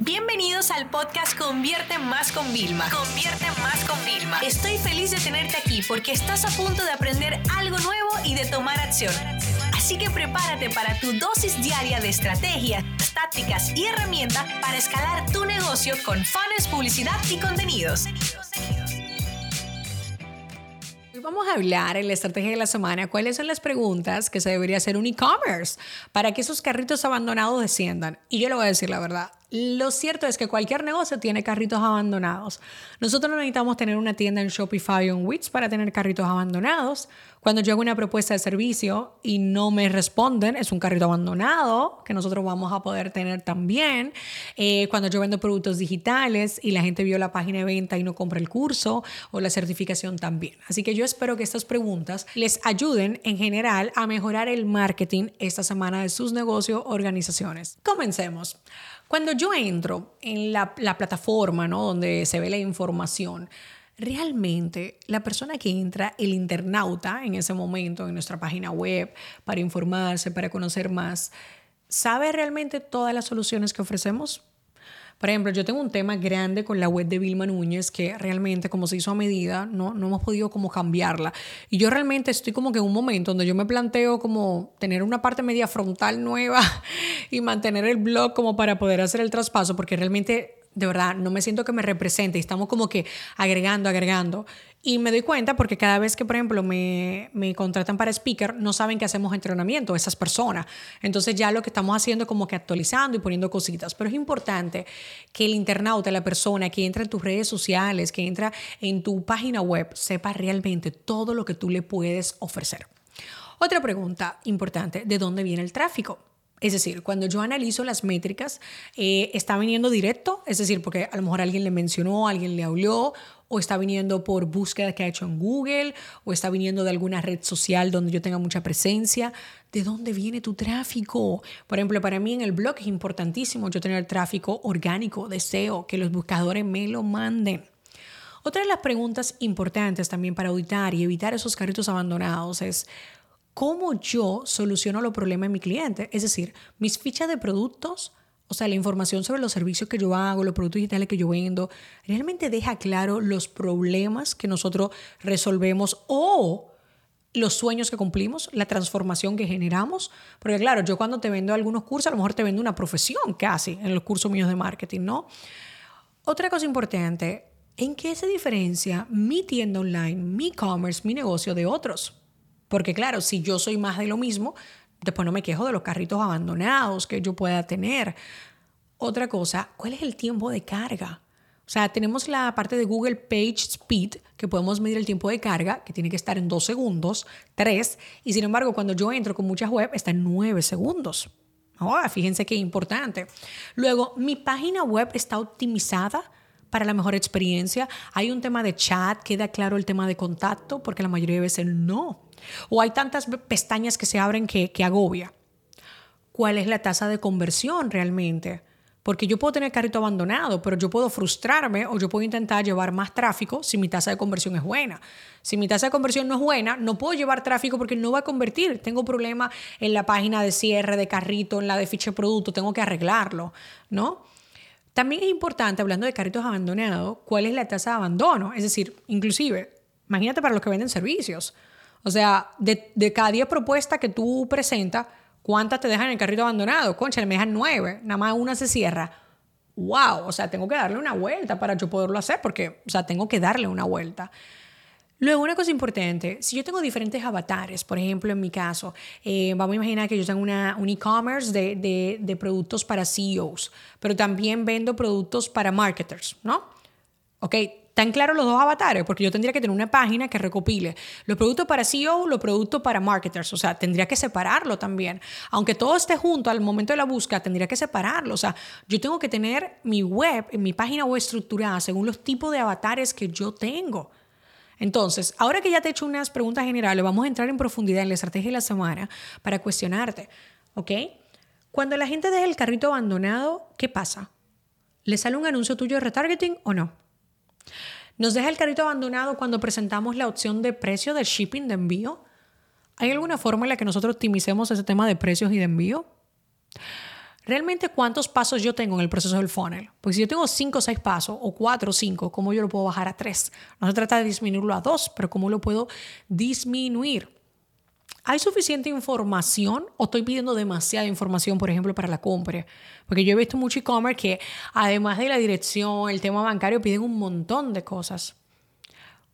Bienvenidos al podcast Convierte Más con Vilma. Convierte Más con Vilma. Estoy feliz de tenerte aquí porque estás a punto de aprender algo nuevo y de tomar acción. Así que prepárate para tu dosis diaria de estrategias, tácticas y herramientas para escalar tu negocio con fans, publicidad y contenidos. Hoy vamos a hablar en la estrategia de la semana cuáles son las preguntas que se debería hacer un e-commerce para que esos carritos abandonados desciendan. Y yo le voy a decir la verdad, lo cierto es que cualquier negocio tiene carritos abandonados. Nosotros no necesitamos tener una tienda en Shopify o en Wix para tener carritos abandonados. Cuando yo hago una propuesta de servicio y no me responden, es un carrito abandonado que nosotros vamos a poder tener también. Eh, cuando yo vendo productos digitales y la gente vio la página de venta y no compra el curso o la certificación también. Así que yo espero que estas preguntas les ayuden en general a mejorar el marketing esta semana de sus negocios organizaciones. Comencemos. Cuando yo entro en la, plataforma ¿no? donde se ve la información, realmente la persona que entra, el internauta en ese momento en nuestra página web para informarse, para conocer más, ¿sabe realmente todas las soluciones que ofrecemos? Por ejemplo, yo tengo un tema grande con la web de Vilma Núñez que realmente como se hizo a medida, no, no hemos podido como cambiarla. Y yo realmente estoy como que en un momento donde yo me planteo como tener una parte media frontal nueva y mantener el blog como para poder hacer el traspaso, porque realmente de verdad, no me siento que me represente. Estamos como que agregando, agregando. Y me doy cuenta porque cada vez que, por ejemplo, me, me, contratan para speaker, no saben que hacemos entrenamiento, esas personas. Entonces ya lo que estamos haciendo es como que actualizando y poniendo cositas. Pero es importante que el internauta, la persona que entra en tus redes sociales, que entra en tu página web, sepa realmente todo lo que tú le puedes ofrecer. Otra pregunta importante, ¿de dónde viene el tráfico? Es decir, cuando yo analizo las métricas, eh, ¿está viniendo directo? Es decir, porque a lo mejor alguien le mencionó, alguien le habló, o está viniendo por búsqueda que ha hecho en Google, o está viniendo de alguna red social donde yo tenga mucha presencia. ¿De dónde viene tu tráfico? Por ejemplo, para mí en el blog es importantísimo yo tener tráfico orgánico, deseo que los buscadores me lo manden. Otra de las preguntas importantes también para auditar y evitar esos carritos abandonados es, cómo yo soluciono los problemas de mi cliente. Es decir, mis fichas de productos, o sea, la información sobre los servicios que yo hago, los productos digitales que yo vendo, realmente deja claro los problemas que nosotros resolvemos o los sueños que cumplimos, la transformación que generamos. Porque claro, yo cuando te vendo algunos cursos, a lo mejor te vendo una profesión casi en los cursos míos de marketing, ¿no? Otra cosa importante, ¿en qué se diferencia mi tienda online, mi e-commerce, mi negocio de otros? Porque claro, si yo soy más de lo mismo, después no me quejo de los carritos abandonados que yo pueda tener. Otra cosa, ¿cuál es el tiempo de carga? O sea, tenemos la parte de Google Page Speed, que podemos medir el tiempo de carga, que tiene que estar en dos segundos, tres, y sin embargo, cuando yo entro con muchas web, está en nueve segundos. Ahora, fíjense qué importante. Luego, mi página web está optimizada para la mejor experiencia. Hay un tema de chat, queda claro el tema de contacto, porque la mayoría de veces no. O hay tantas pestañas que se abren que, agobia. ¿Cuál es la tasa de conversión realmente? Porque yo puedo tener carrito abandonado, pero yo puedo frustrarme o yo puedo intentar llevar más tráfico si mi tasa de conversión es buena. Si mi tasa de conversión no es buena, no puedo llevar tráfico porque no va a convertir. Tengo problema en la página de cierre de carrito, en la de ficha de producto, tengo que arreglarlo, ¿no? También es importante, hablando de carritos abandonados, cuál es la tasa de abandono. Es decir, inclusive, imagínate para los que venden servicios. O sea, de, cada 10 propuestas que tú presentas, ¿cuántas te dejan en el carrito abandonado? Concha, me dejan 9, nada más una se cierra. ¡Wow! O sea, tengo que darle una vuelta para yo poderlo hacer porque, o sea, tengo que darle una vuelta. Luego, una cosa importante, si yo tengo diferentes avatares, por ejemplo, en mi caso, eh, vamos a imaginar que yo tengo una, un e-commerce de, de, productos para CEOs, pero también vendo productos para marketers, ¿no? Ok, tan claros los dos avatares, porque yo tendría que tener una página que recopile los productos para CEO, los productos para marketers, o sea, tendría que separarlo también. Aunque todo esté junto al momento de la búsqueda, tendría que separarlo, o sea, yo tengo que tener mi web, mi página web estructurada según los tipos de avatares que yo tengo. Entonces, ahora que ya te he hecho unas preguntas generales, vamos a entrar en profundidad en la estrategia de la semana para cuestionarte, ¿ok? Cuando la gente deja el carrito abandonado, ¿qué pasa? ¿Le sale un anuncio tuyo de retargeting o no? ¿Nos deja el carrito abandonado cuando presentamos la opción de precio del shipping de envío? ¿Hay alguna forma en la que nosotros optimicemos ese tema de precios y de envío? realmente cuántos pasos yo tengo en el proceso del funnel. Porque si yo tengo 5 o 6 pasos, o 4 o 5, ¿cómo yo lo puedo bajar a 3? No se trata de disminuirlo a 2, pero ¿cómo lo puedo disminuir? ¿Hay suficiente información o estoy pidiendo demasiada información, por ejemplo, para la compra? Porque yo he visto mucho e-commerce que además de la dirección, el tema bancario, piden un montón de cosas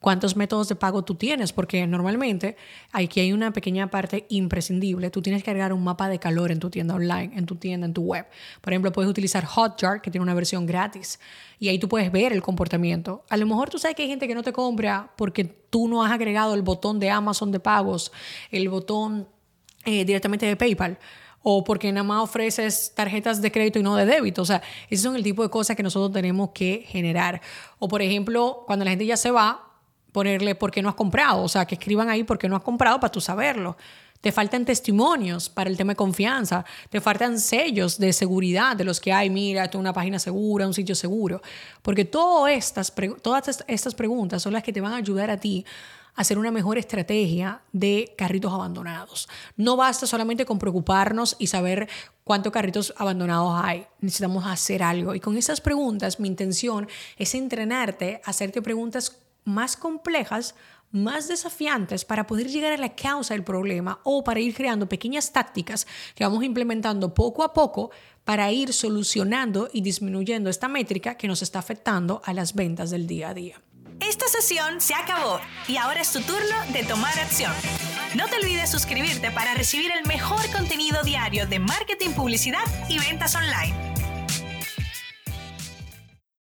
cuántos métodos de pago tú tienes, porque normalmente aquí hay una pequeña parte imprescindible. Tú tienes que agregar un mapa de calor en tu tienda online, en tu tienda, en tu web. Por ejemplo, puedes utilizar Hotjar, que tiene una versión gratis, y ahí tú puedes ver el comportamiento. A lo mejor tú sabes que hay gente que no te compra porque tú no has agregado el botón de Amazon de pagos, el botón eh, directamente de PayPal o porque nada más ofreces tarjetas de crédito y no de débito. O sea, esos son el tipo de cosas que nosotros tenemos que generar. O por ejemplo, cuando la gente ya se va, ponerle por qué no has comprado, o sea, que escriban ahí por qué no has comprado para tú saberlo. Te faltan testimonios para el tema de confianza, te faltan sellos de seguridad de los que hay, mira, esto es una página segura, un sitio seguro, porque todas estas, todas estas preguntas son las que te van a ayudar a ti a hacer una mejor estrategia de carritos abandonados. No basta solamente con preocuparnos y saber cuántos carritos abandonados hay. Necesitamos hacer algo. Y con esas preguntas, mi intención es entrenarte a hacerte preguntas más complejas, más desafiantes para poder llegar a la causa del problema o para ir creando pequeñas tácticas que vamos implementando poco a poco para ir solucionando y disminuyendo esta métrica que nos está afectando a las ventas del día a día. Esta sesión se acabó y ahora es tu turno de tomar acción. No te olvides suscribirte para recibir el mejor contenido diario de marketing, publicidad y ventas online.